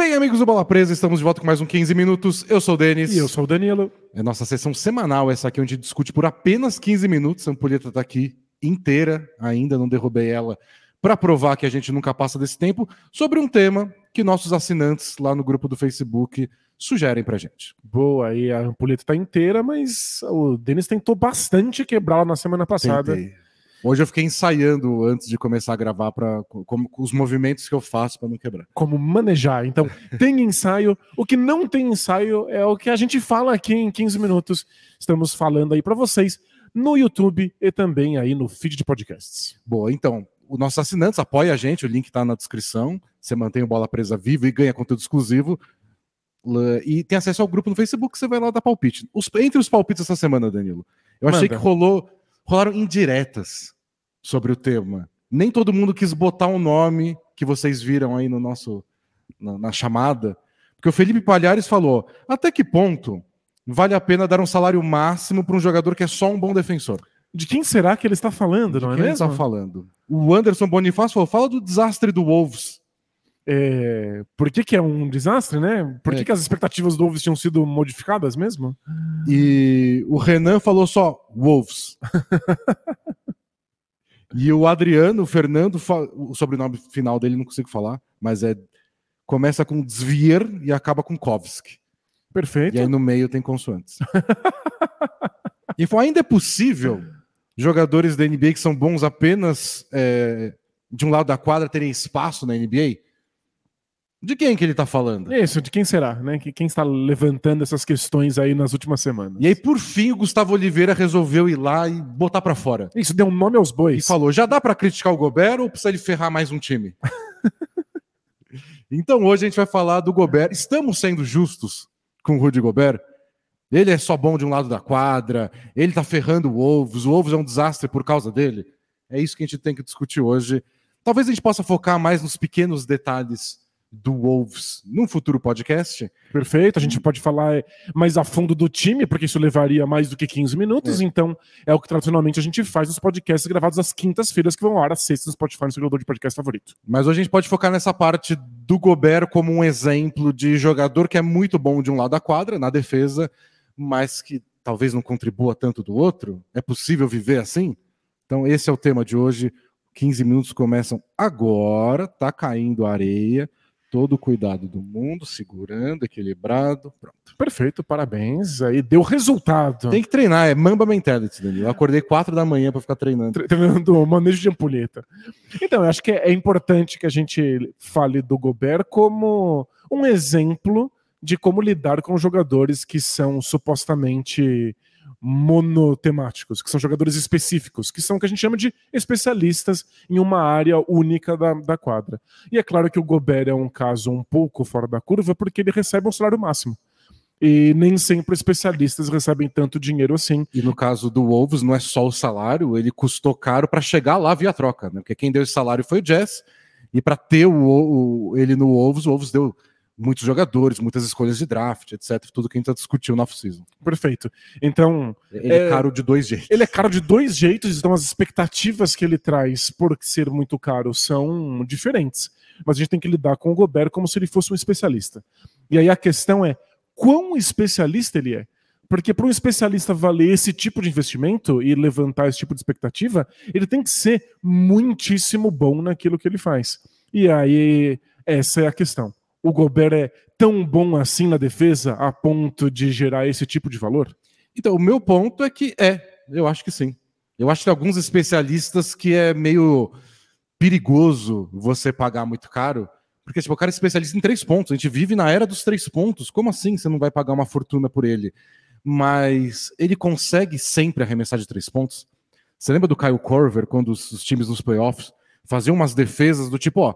Bem, amigos do Bola Presa, estamos de volta com mais um 15 minutos. Eu sou o Denis. E eu sou o Danilo. É nossa sessão semanal, essa aqui, onde a gente discute por apenas 15 minutos. A ampulheta está aqui inteira, ainda não derrubei ela, para provar que a gente nunca passa desse tempo, sobre um tema que nossos assinantes lá no grupo do Facebook sugerem pra gente. Boa, aí a ampulheta tá inteira, mas o Denis tentou bastante quebrá-la na semana passada. Tentei. Hoje eu fiquei ensaiando antes de começar a gravar para como os movimentos que eu faço para não quebrar. Como manejar. Então, tem ensaio. O que não tem ensaio é o que a gente fala aqui em 15 minutos. Estamos falando aí para vocês no YouTube e também aí no feed de podcasts. Boa, então, os nossos assinantes apoiem a gente, o link está na descrição. Você mantém o Bola Presa vivo e ganha conteúdo exclusivo. E tem acesso ao grupo no Facebook, você vai lá dar palpite. Os, entre os palpites essa semana, Danilo, eu achei Manda. que rolou rolaram indiretas sobre o tema. Nem todo mundo quis botar um nome que vocês viram aí no nosso na, na chamada, porque o Felipe Palhares falou: até que ponto vale a pena dar um salário máximo para um jogador que é só um bom defensor? De quem será que ele está falando, De não é mesmo? Ele está falando. O Anderson Bonifácio falou: fala do desastre do Wolves. É, por que, que, é um desastre, né? Por que, é. que as expectativas do Wolves tinham sido modificadas mesmo? E o Renan falou só Wolves. e o Adriano, o Fernando, o sobrenome final dele não consigo falar, mas é começa com Zvier e acaba com Kovski. Perfeito. E aí no meio tem consoantes. e foi, ainda é possível jogadores da NBA que são bons apenas é, de um lado da quadra terem espaço na NBA? De quem que ele está falando? Isso, de quem será, né? Quem está levantando essas questões aí nas últimas semanas? E aí, por fim, o Gustavo Oliveira resolveu ir lá e botar para fora. Isso, deu um nome aos bois. E falou: já dá para criticar o Gobert ou precisa ele ferrar mais um time? então, hoje a gente vai falar do Gobert. Estamos sendo justos com o Rudy Gobert? Ele é só bom de um lado da quadra, ele tá ferrando o Wolves, o Wolves é um desastre por causa dele. É isso que a gente tem que discutir hoje. Talvez a gente possa focar mais nos pequenos detalhes do Wolves num futuro podcast. Perfeito, a gente pode falar mais a fundo do time, porque isso levaria mais do que 15 minutos, é. então é o que tradicionalmente a gente faz nos podcasts gravados às quintas-feiras, que vão ao ar às sextas no Spotify, no seu de podcast favorito. Mas hoje a gente pode focar nessa parte do Gobert como um exemplo de jogador que é muito bom de um lado da quadra, na defesa, mas que talvez não contribua tanto do outro. É possível viver assim? Então esse é o tema de hoje. 15 minutos começam agora, tá caindo areia todo o cuidado do mundo, segurando, equilibrado, pronto. Perfeito, parabéns. Aí deu resultado. Tem que treinar, é Mamba Mentality, Danilo. Eu acordei quatro da manhã para ficar treinando. Treinando o manejo de ampulheta. Então, eu acho que é importante que a gente fale do Gobert como um exemplo de como lidar com jogadores que são supostamente monotemáticos, que são jogadores específicos, que são o que a gente chama de especialistas em uma área única da, da quadra. E é claro que o Gobert é um caso um pouco fora da curva, porque ele recebe um salário máximo. E nem sempre especialistas recebem tanto dinheiro assim. E no caso do Wolves, não é só o salário, ele custou caro para chegar lá via troca, né? Porque quem deu esse salário foi o Jazz, e para ter o, o, ele no Wolves, o Wolves deu muitos jogadores, muitas escolhas de draft, etc. Tudo que a gente já discutiu no off-season. Perfeito. Então. Ele é, é, caro de dois jeitos. Ele é caro de dois jeitos, então as expectativas que ele traz por ser muito caro são diferentes. Mas a gente tem que lidar com o Gobert como se ele fosse um especialista. E aí a questão é: quão especialista ele é? Porque para um especialista valer esse tipo de investimento e levantar esse tipo de expectativa, ele tem que ser muitíssimo bom naquilo que ele faz. E aí, essa é a questão o Gobert é tão bom assim na defesa a ponto de gerar esse tipo de valor? Então, o meu ponto é que é, eu acho que sim. Eu acho que alguns especialistas que é meio perigoso você pagar muito caro, porque tipo, o cara é especialista em três pontos. A gente vive na era dos três pontos. Como assim você não vai pagar uma fortuna por ele? Mas ele consegue sempre arremessar de três pontos. Você lembra do Kyle Corver, quando os, os times nos playoffs faziam umas defesas do tipo, ó,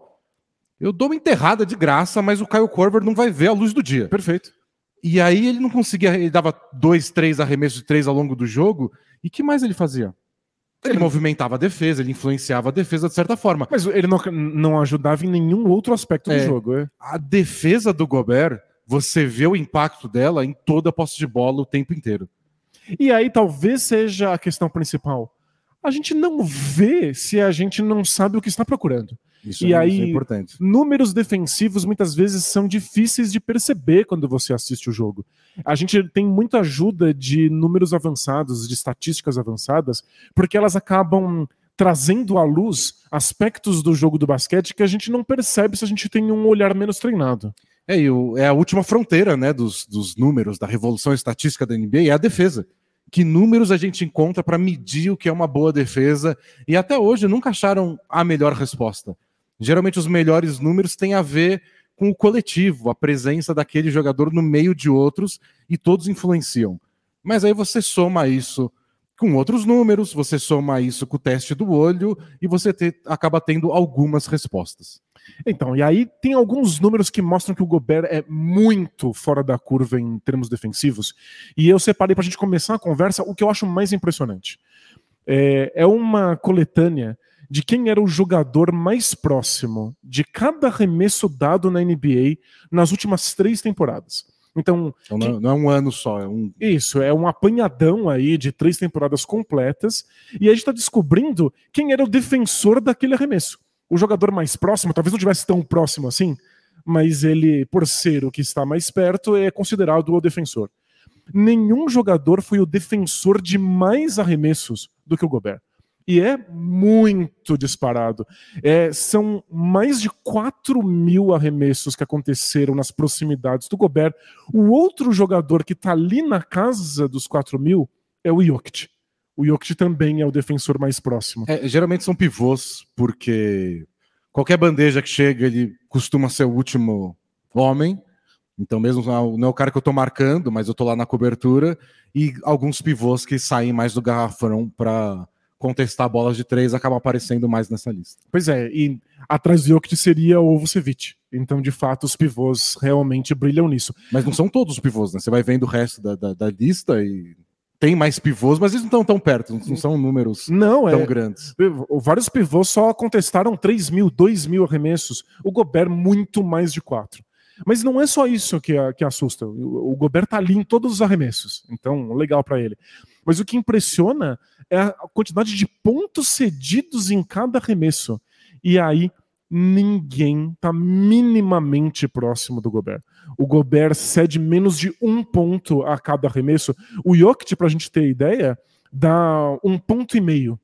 eu dou uma enterrada de graça, mas o Kyle Korver não vai ver a luz do dia. Perfeito. E aí ele não conseguia, ele dava dois, três arremessos de três ao longo do jogo. E que mais ele fazia? Ele movimentava a defesa, ele influenciava a defesa de certa forma. Mas ele não, não ajudava em nenhum outro aspecto é, do jogo. É? A defesa do Gobert, você vê o impacto dela em toda a posse de bola o tempo inteiro. E aí talvez seja a questão principal. A gente não vê se a gente não sabe o que está procurando. Isso E é, aí- isso é importante. números defensivos muitas vezes são difíceis de perceber quando você assiste o jogo. A gente tem muita ajuda de números avançados, de estatísticas avançadas, porque elas acabam trazendo à luz aspectos do jogo do basquete que a gente não percebe se a gente tem um olhar menos treinado. É, e o- é a última fronteira né, dos, dos números, da revolução estatística da NBA, é a defesa. Que números a gente encontra para medir o que é uma boa defesa? E até hoje nunca acharam a melhor resposta. Geralmente os melhores números têm a ver com o coletivo, a presença daquele jogador no meio de outros e todos influenciam. Mas aí você soma isso com outros números, você soma isso com o teste do olho e você te- acaba tendo algumas respostas. Então, e aí tem alguns números que mostram que o Gobert é muito fora da curva em termos defensivos. E eu separei para a gente começar a conversa o que eu acho mais impressionante. É, é uma coletânea de quem era o jogador mais próximo de cada arremesso dado na NBA nas últimas três temporadas. Então, Então não, não é um ano só, é um isso, é um apanhadão aí de três temporadas completas, e a gente está descobrindo quem era o defensor daquele arremesso. O jogador mais próximo, talvez não tivesse tão próximo assim, mas ele, por ser o que está mais perto, é considerado o defensor. Nenhum jogador foi o defensor de mais arremessos do que o Gobert. E é muito disparado. É, são mais de 4 mil arremessos que aconteceram nas proximidades do Gobert. O outro jogador que está ali na casa dos 4 mil é o Jokic. O Jokic também é o defensor mais próximo. É, geralmente são pivôs, porque qualquer bandeja que chega, ele costuma ser o último homem. Então, mesmo não é o cara que eu tô marcando, mas eu tô lá na cobertura. E alguns pivôs que saem mais do garrafão para contestar bolas de três acabam aparecendo mais nessa lista. Pois é, e atrás do Jokic seria o Vucevic. Então, de fato, os pivôs realmente brilham nisso. Mas não são todos os pivôs, né? Você vai vendo o resto da, da, da lista e tem mais pivôs, mas eles não estão tão perto, não são números Não, tão é. grandes. Vários pivôs só contestaram 3 mil, 2 mil arremessos. O Gobert, muito mais de 4. Mas não é só isso que, que assusta. O, o Gobert tá ali em todos os arremessos. Então, legal para ele. Mas o que impressiona é a quantidade de pontos cedidos em cada arremesso. E aí, ninguém tá minimamente próximo do Gobert. O Gobert cede menos de um ponto a cada arremesso. O Jokic, pra gente ter ideia, dá um ponto e meio,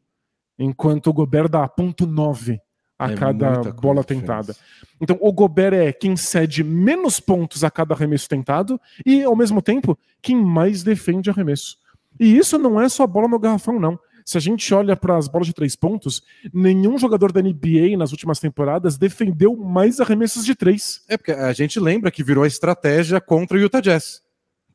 enquanto o Gobert dá ponto nove a É cada bola tentada. Então, o Gobert é quem cede menos pontos a cada arremesso tentado e, ao mesmo tempo, quem mais defende arremesso. E isso não é só bola no garrafão, não. Se a gente olha para as bolas de três pontos, nenhum jogador da NBA nas últimas temporadas defendeu mais arremessos de três. É porque a gente lembra que virou a estratégia contra o Utah Jazz.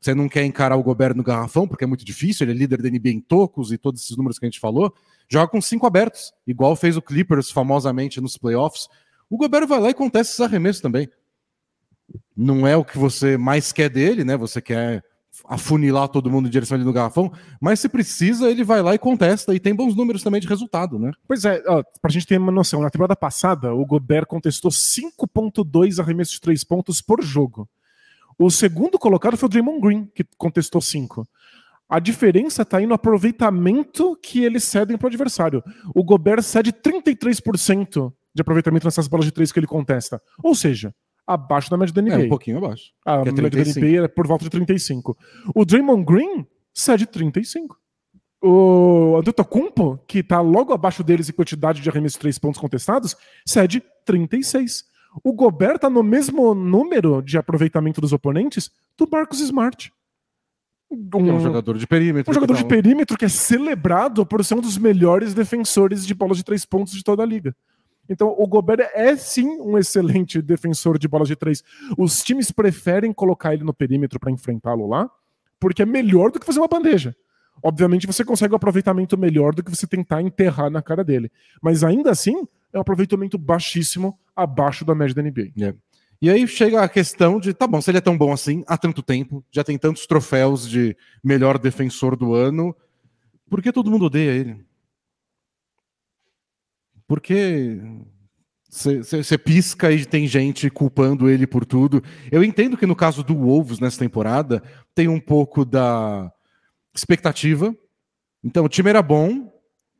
Você não quer encarar o Gobert no garrafão, porque é muito difícil, ele é líder da NBA em tocos e todos esses números que a gente falou. Joga com cinco abertos, igual fez o Clippers famosamente nos playoffs. O Gobert vai lá e contesta esses arremessos também. Não é o que você mais quer dele, né? Você quer afunilar todo mundo em direção ali no garrafão, mas se precisa, ele vai lá e contesta e tem bons números também de resultado, né? Pois é, ó, pra gente ter uma noção, na temporada passada, o Gobert contestou 5.2 arremessos de três pontos por jogo. O segundo colocado foi o Draymond Green, que contestou 5. A diferença está aí no aproveitamento que eles cedem para o adversário. O Gobert cede 33% de aproveitamento nessas bolas de três que ele contesta. Ou seja, abaixo da média da NBA. É um pouquinho abaixo. A é média da 35. NBA é por volta de 35. O Draymond Green cede 35. O Antetokounmpo, que tá logo abaixo deles em quantidade de arremessos de três pontos contestados, cede 36. O Gobert tá no mesmo número de aproveitamento dos oponentes do Marcus Smart. É um jogador de perímetro. um jogador de um- perímetro que é celebrado por ser um dos melhores defensores de bolas de três pontos de toda a liga. Então, o Gobert é sim um excelente defensor de bolas de três. Os times preferem colocar ele no perímetro para enfrentá-lo lá, porque é melhor do que fazer uma bandeja. Obviamente, você consegue um aproveitamento melhor do que você tentar enterrar na cara dele. Mas ainda assim, é um aproveitamento baixíssimo abaixo da média da NBA. E aí chega a questão de, tá bom, se ele é tão bom assim, há tanto tempo, já tem tantos troféus de melhor defensor do ano, por que todo mundo odeia ele? Por que você pisca e tem gente culpando ele por tudo? Eu entendo que no caso do Wolves nessa temporada tem um pouco da expectativa. Então o time era bom,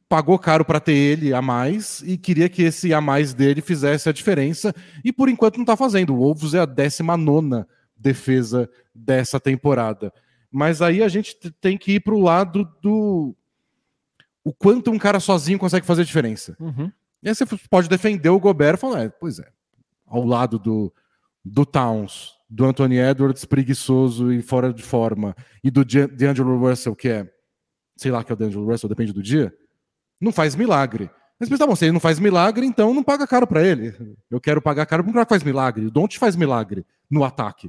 pagou caro para ter ele a mais e queria que esse a mais dele fizesse a diferença e por enquanto não está fazendo. O Wolves é a 19 defesa dessa temporada. Mas aí a gente tem que ir para o lado do o quanto um cara sozinho consegue fazer diferença. Uhum. E aí você pode defender o Gobert falando, é, pois é, ao lado do, do Towns, do Anthony Edwards preguiçoso e fora de forma, e do D'Angelo Russell, que é, sei lá que é o D'Angelo Russell, depende do dia, não faz milagre. Mas tá bom, se ele não faz milagre, então não paga caro para ele. Eu quero pagar caro para um cara que faz milagre. O Don't faz milagre no ataque.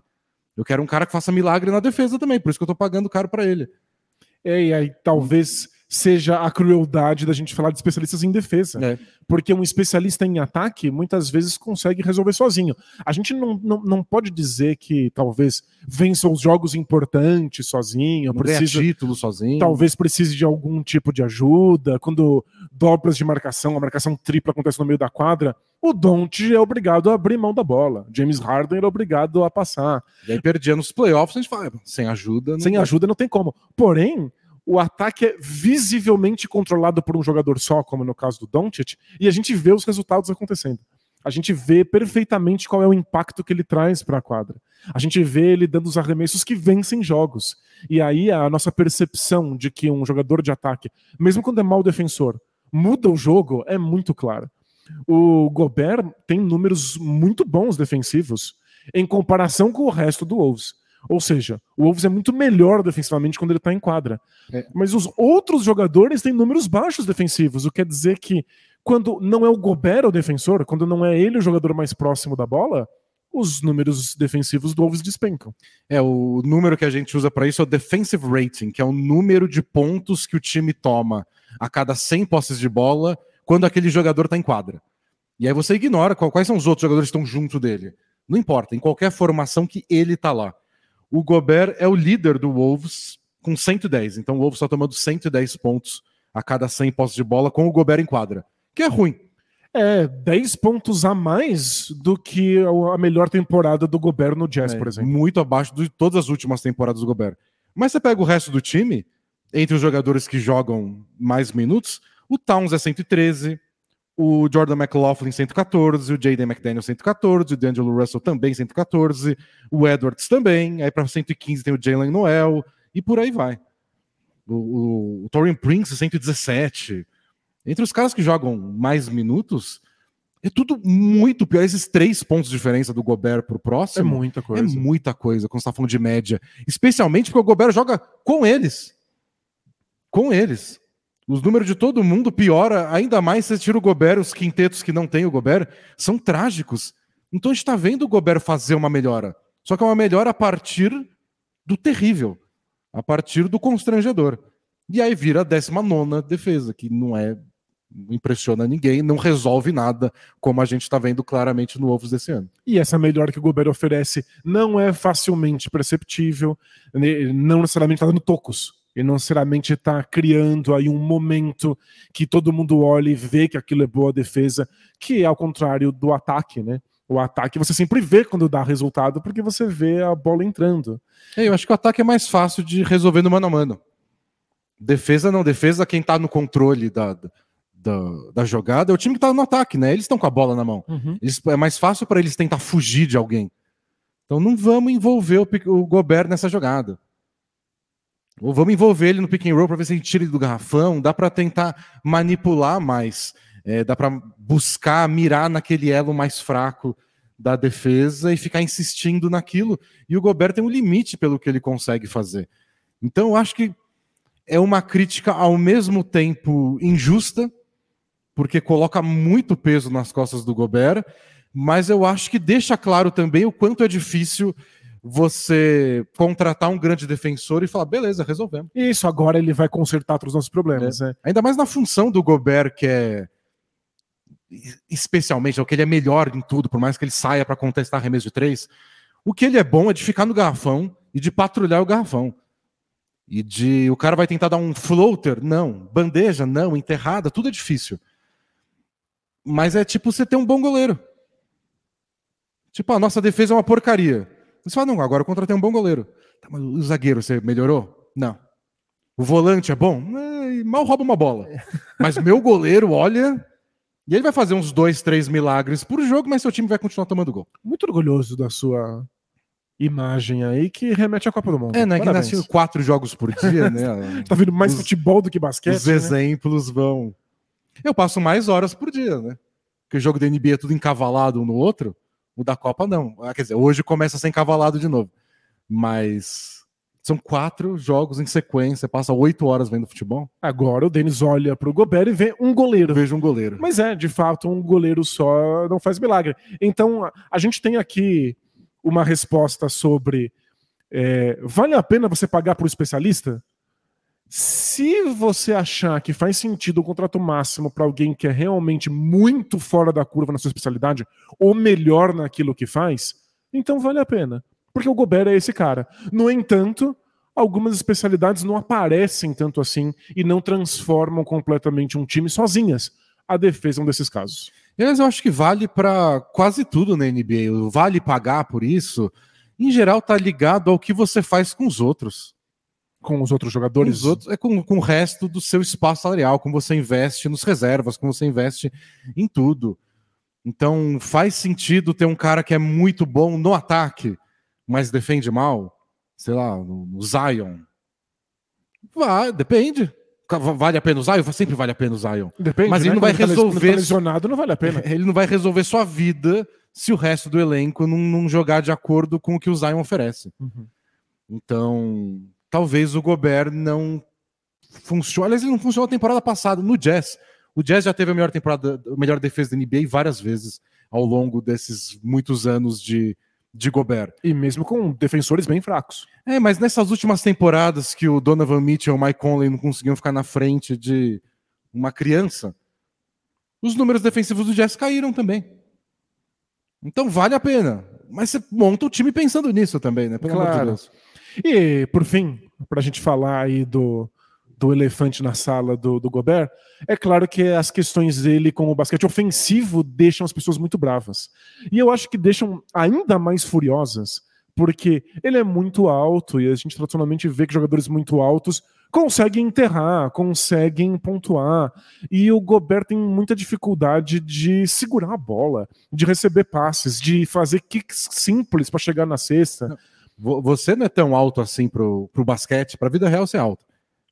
Eu quero um cara que faça milagre na defesa também, por isso que eu tô pagando caro para ele. É, e aí talvez seja a crueldade da gente falar de especialistas em defesa. É. Porque um especialista em ataque muitas vezes consegue resolver sozinho. A gente não, não, não pode dizer que talvez vença os jogos importantes sozinho, Não precisa, título sozinho. talvez precise de algum tipo de ajuda. Quando dobras de marcação, a marcação tripla acontece no meio da quadra, o Don't é obrigado a abrir mão da bola. James Harden é obrigado a passar. E aí perdia nos playoffs, a gente fala, "É, sem ajuda. Não Sem dá." ajuda não tem como. Porém, o ataque é visivelmente controlado por um jogador só, como no caso do Doncic, e a gente vê os resultados acontecendo. A gente vê perfeitamente qual é o impacto que ele traz para a quadra. A gente vê ele dando os arremessos que vencem jogos. E aí a nossa percepção de que um jogador de ataque, mesmo quando é mau defensor, muda o jogo é muito clara. O Gobert tem números muito bons defensivos em comparação com o resto do Wolves. Ou seja, o Wolves é muito melhor defensivamente quando ele está em quadra. É. Mas os outros jogadores têm números baixos defensivos, o que quer dizer que quando não é o Gobert o defensor, quando não é ele o jogador mais próximo da bola, os números defensivos do Wolves despencam. É, o número que a gente usa para isso é o defensive rating, que é o número de pontos que o time toma a cada 100 posses de bola quando aquele jogador está em quadra. E aí você ignora qual- quais são os outros jogadores que estão junto dele. Não importa, em qualquer formação que ele tá lá. O Gobert é o líder do Wolves com 110. Então o Wolves está tomando 110 pontos a cada 100 posses de bola com o Gobert em quadra. Que é ruim. É 10 pontos a mais do que a melhor temporada do Gobert no Jazz, É, por exemplo. Muito abaixo de todas as últimas temporadas do Gobert. Mas você pega o resto do time, entre os jogadores que jogam mais minutos, o Towns é 113, o Jordan McLaughlin 114, o Jaden McDaniel 114, o D'Angelo Russell também 114, o Edwards também, aí para 115 tem o Jalen Noel, e por aí vai. O, o, o Torian Prince 117. Entre os caras que jogam mais minutos, é tudo muito pior. Esses três pontos de diferença do Gobert pro É próximo muita é coisa. muita coisa quando você tá falando de média. Especialmente porque o Gobert joga com eles. Com eles. Os números de todo mundo piora, ainda mais se você tira o Gobert, os quintetos que não tem o Gobert, são trágicos. Então a gente tá vendo o Gobert fazer uma melhora. Só que é uma melhora a partir do terrível, a partir do constrangedor. E aí vira a 19 defesa, que não é. Não impressiona ninguém, não resolve nada, como a gente está vendo claramente no Ovos desse ano. E essa melhora que o Gobert oferece não é facilmente perceptível, né, não necessariamente está dando tocos. E não necessariamente está criando aí um momento que todo mundo olha e vê que aquilo é boa defesa, que é ao contrário do ataque, né? O ataque você sempre vê quando dá resultado, porque você vê a bola entrando. É, eu acho que o ataque é mais fácil de resolver no mano a mano. Defesa não, defesa quem tá no controle da, da, da jogada é o time que tá no ataque, né? Eles estão com a bola na mão. Eles- é mais fácil para eles tentar fugir de alguém. Então não vamos envolver o, o Gobert nessa jogada. Ou vamos envolver ele no pick and roll para ver se a gente tira ele do garrafão. Dá para tentar manipular mais. É, dá para buscar mirar naquele elo mais fraco da defesa e ficar insistindo naquilo. E o Gobert tem um limite pelo que ele consegue fazer. Então eu acho que é uma crítica ao mesmo tempo injusta, porque coloca muito peso nas costas do Gobert, mas eu acho que deixa claro também o quanto é difícil você contratar um grande defensor e falar, beleza, resolvemos. Isso, agora ele vai consertar todos os nossos problemas. né? Ainda mais na função do Gobert, que é especialmente, é o que ele é melhor em tudo, por mais que ele saia para contestar arremesso de três, o que ele é bom é de ficar no garrafão e de patrulhar o garrafão. E de o cara vai tentar dar um floater, não, bandeja, não, enterrada, tudo é difícil. Mas é tipo você ter um bom goleiro. Tipo, a nossa defesa é uma porcaria. Você fala, não, agora eu contratei um bom goleiro. Tá, mas o zagueiro, você melhorou? Não. O volante é bom? É, mal rouba uma bola. Mas meu goleiro, olha. E ele vai fazer uns dois, três milagres por jogo, mas seu time vai continuar tomando gol. Muito orgulhoso da sua imagem aí que remete à Copa do Mundo. É, né? Que nasceu quatro jogos por dia, né? tá vendo mais os, futebol do que basquete. Os né? exemplos vão. Eu passo mais horas por dia, né? Porque o jogo da NBA é tudo encavalado um no outro. O da Copa não. Ah, quer dizer, hoje começa a ser encavalado de novo. Mas são quatro jogos em sequência, passa oito horas vendo futebol. Agora o Denis olha para o Gobert e vê um goleiro. Vejo um goleiro. Mas é, de fato, um goleiro só não faz milagre. Então, a gente tem aqui uma resposta sobre é, vale a pena você pagar para o especialista? Se você achar que faz sentido o contrato máximo para alguém que é realmente muito fora da curva na sua especialidade, ou melhor naquilo que faz, então vale a pena. Porque o Gobert é esse cara. No entanto, algumas especialidades não aparecem tanto assim e não transformam completamente um time sozinhas. A defesa é um desses casos. Mas eu acho que vale para quase tudo na NBA. Vale pagar por isso, em geral, tá ligado ao que você faz com os outros com os outros jogadores? Os outros, é com, com o resto do seu espaço salarial, como você investe nos reservas, como você investe em tudo. Então faz sentido ter um cara que é muito bom no ataque, mas defende mal, sei lá, no Zion. Vai, depende. Vale a pena o Zion? Sempre vale a pena o Zion. Depende, mas ele né? não vai Quando tá resolver. Tá lesionado, não vale a pena. Ele não vai resolver sua vida se o resto do elenco não, não jogar de acordo com o que o Zion oferece. Uhum. Então, talvez o Gobert não funcione. Aliás, ele não funcionou a temporada passada no Jazz. O Jazz já teve a melhor temporada, a melhor defesa da NBA várias vezes ao longo desses muitos anos de, de Gobert. E mesmo com defensores bem fracos. É, mas nessas últimas temporadas que o Donovan Mitchell e o Mike Conley não conseguiam ficar na frente de uma criança, os números defensivos do Jazz caíram também. Então vale a pena. Mas você monta o time pensando nisso também, né? Pelo claro. amor de Deus. E, por fim, para a gente falar aí do, do elefante na sala do, do Gobert, é claro que as questões dele com o basquete ofensivo deixam as pessoas muito bravas. E eu acho que deixam ainda mais furiosas, porque ele é muito alto e a gente tradicionalmente vê que jogadores muito altos conseguem enterrar, conseguem pontuar. E o Gobert tem muita dificuldade de segurar a bola, de receber passes, de fazer kicks simples para chegar na cesta. Não. Você não é tão alto assim pro, pro basquete, pra vida real você é alto.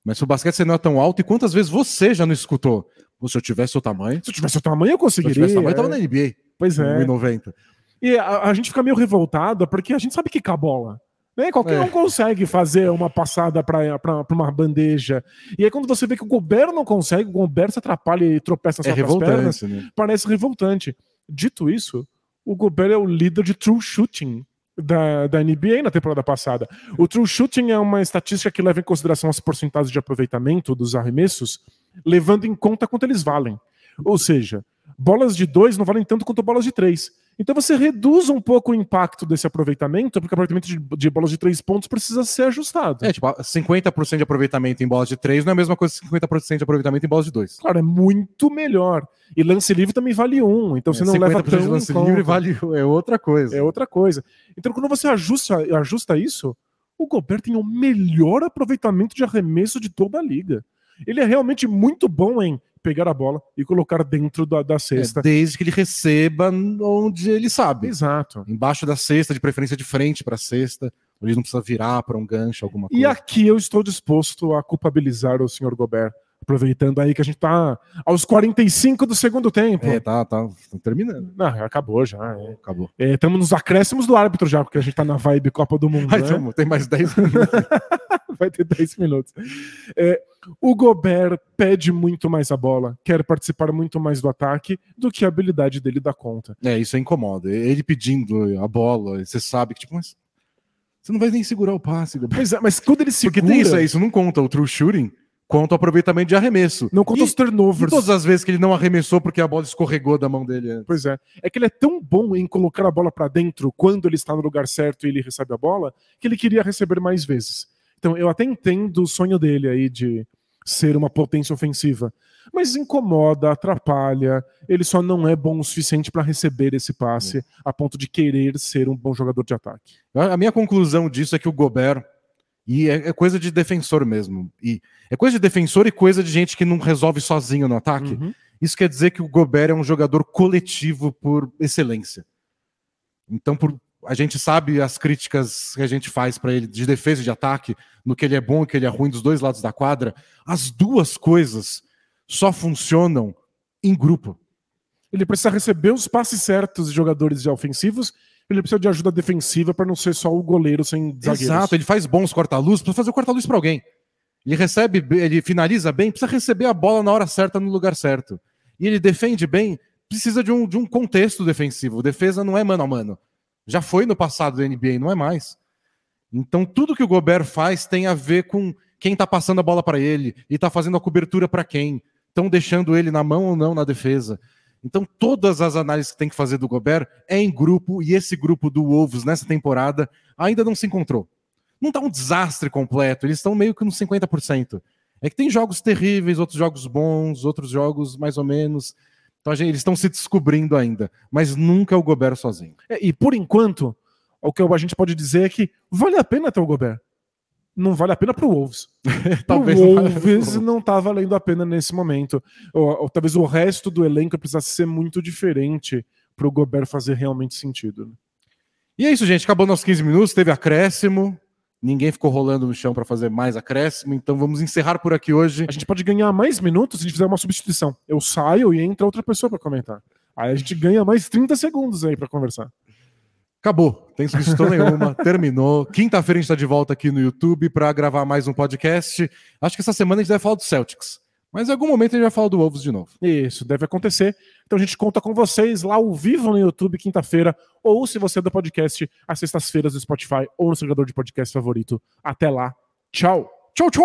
Mas pro basquete você não é tão alto, e quantas vezes você já não escutou? Se eu tivesse o tamanho. Se eu tivesse o tamanho, eu conseguiria. Se eu tivesse o tamanho, eu tava na NBA. Pois é. 1,90. E a, a, gente fica meio revoltada porque a gente sabe que a bola. Né? Qualquer é. um consegue fazer uma passada para uma bandeja. E aí, quando você vê que o Gobert não consegue, o Gobert se atrapalha e tropeça nas é pernas, né? parece revoltante. Dito isso, o Gobert é o líder de true shooting da, da NBA na temporada passada. O true shooting é uma estatística que leva em consideração as porcentagens de aproveitamento dos arremessos, levando em conta quanto eles valem. Ou seja, bolas de dois não valem tanto quanto bolas de três. Então você reduz um pouco o impacto desse aproveitamento, porque o aproveitamento de, de bolas de três pontos precisa ser ajustado. É, tipo, 50% de aproveitamento em bolas de três não é a mesma coisa que 50% de aproveitamento em bolas de dois. Claro, é muito melhor. E lance livre também vale um, então é, você não leva tão de lance livre vale é outra coisa. É outra coisa. Então quando você ajusta, ajusta isso, o Gobert tem o melhor aproveitamento de arremesso de toda a liga. Ele é realmente muito bom em pegar a bola e colocar dentro da, da cesta. É, desde que ele receba onde ele sabe. Exato. Embaixo da cesta, de preferência de frente para a cesta. Ele não precisa virar para um gancho, alguma coisa. E aqui eu estou disposto a culpabilizar o senhor Gobert. Aproveitando aí que a gente tá aos 45 do segundo tempo. É, tá, tá, tá terminando. Não, acabou já. É. Acabou. Estamos é, nos acréscimos do árbitro já, porque a gente tá na vibe Copa do Mundo. Ai, né? tem mais 10 minutos. Vai ter 10 minutos. É, o Gobert pede muito mais a bola, quer participar muito mais do ataque do que a habilidade dele dá conta. É, isso é incomoda. Ele pedindo a bola, você sabe que, tipo, mas você não vai nem segurar o passe. Pois é, mas quando ele segura... Porque tem isso, é, isso não conta o true shooting, conta o aproveitamento de arremesso. Não conta e, os turnovers. todas as vezes que ele não arremessou porque a bola escorregou da mão dele. Antes. Pois é. É que ele é tão bom em colocar a bola para dentro quando ele está no lugar certo e ele recebe a bola, que ele queria receber mais vezes. Então eu até entendo o sonho dele aí de ser uma potência ofensiva. Mas incomoda, atrapalha, ele só não é bom o suficiente para receber esse passe a ponto de querer ser um bom jogador de ataque. A minha conclusão disso é que o Gobert E é, é, coisa de defensor mesmo. E é coisa de defensor e coisa de gente que não resolve sozinho no ataque. Uhum. Isso quer dizer que o Gobert é um jogador coletivo por excelência. Então, por, a gente sabe as críticas que a gente faz para ele de defesa e de ataque, no que ele é bom e que ele é ruim dos dois lados da quadra. As duas coisas só funcionam em grupo. Ele precisa receber os passes certos de jogadores ofensivos ele precisa de ajuda defensiva para não ser só o goleiro sem zagueiros. Exato, ele faz bons corta-luz, precisa fazer o corta-luz para alguém. Ele recebe, ele finaliza bem, precisa receber a bola na hora certa, no lugar certo. E ele defende bem, precisa de um, de um contexto defensivo. Defesa não é mano a mano. Já foi no passado da NBA, não é mais. Então tudo que o Gobert faz tem a ver com quem está passando a bola para ele e está fazendo a cobertura para quem. Estão deixando ele na mão ou não na defesa. Então, todas as análises que tem que fazer do Gobert é em grupo, e esse grupo do Wolves nessa temporada ainda não se encontrou. Não está um desastre completo, eles estão meio que nos 50%. É que tem jogos terríveis, outros jogos bons, outros jogos mais ou menos. Então, gente, eles estão se descobrindo ainda, mas nunca é o Gobert sozinho. É, e por enquanto, o que a gente pode dizer é que vale a pena ter o Gobert não vale a pena para o Wolves. talvez o Wolves não está valendo a pena nesse momento. Ou, ou, talvez o resto do elenco precisasse ser muito diferente para o Gobert fazer realmente sentido. Né? E é isso, gente. Acabou nossos 15 minutos, teve acréscimo. Ninguém ficou rolando no chão para fazer mais acréscimo, então vamos encerrar por aqui hoje. A gente pode ganhar mais minutos se a gente fizer uma substituição. Eu saio e entra outra pessoa para comentar. Aí a gente ganha mais 30 segundos aí para conversar. Acabou, tem substituição nenhuma, terminou. Quinta-feira a gente está de volta aqui no YouTube para gravar mais um podcast. Acho que essa semana a gente deve falar do Celtics. Mas em algum momento a gente vai falar do Wolves de novo. Isso, deve acontecer. Então a gente conta com vocês lá ao vivo no YouTube, quinta-feira, ou se você é do podcast, às sextas-feiras no Spotify ou no seu de podcast favorito. Até lá. Tchau. Tchau, tchau!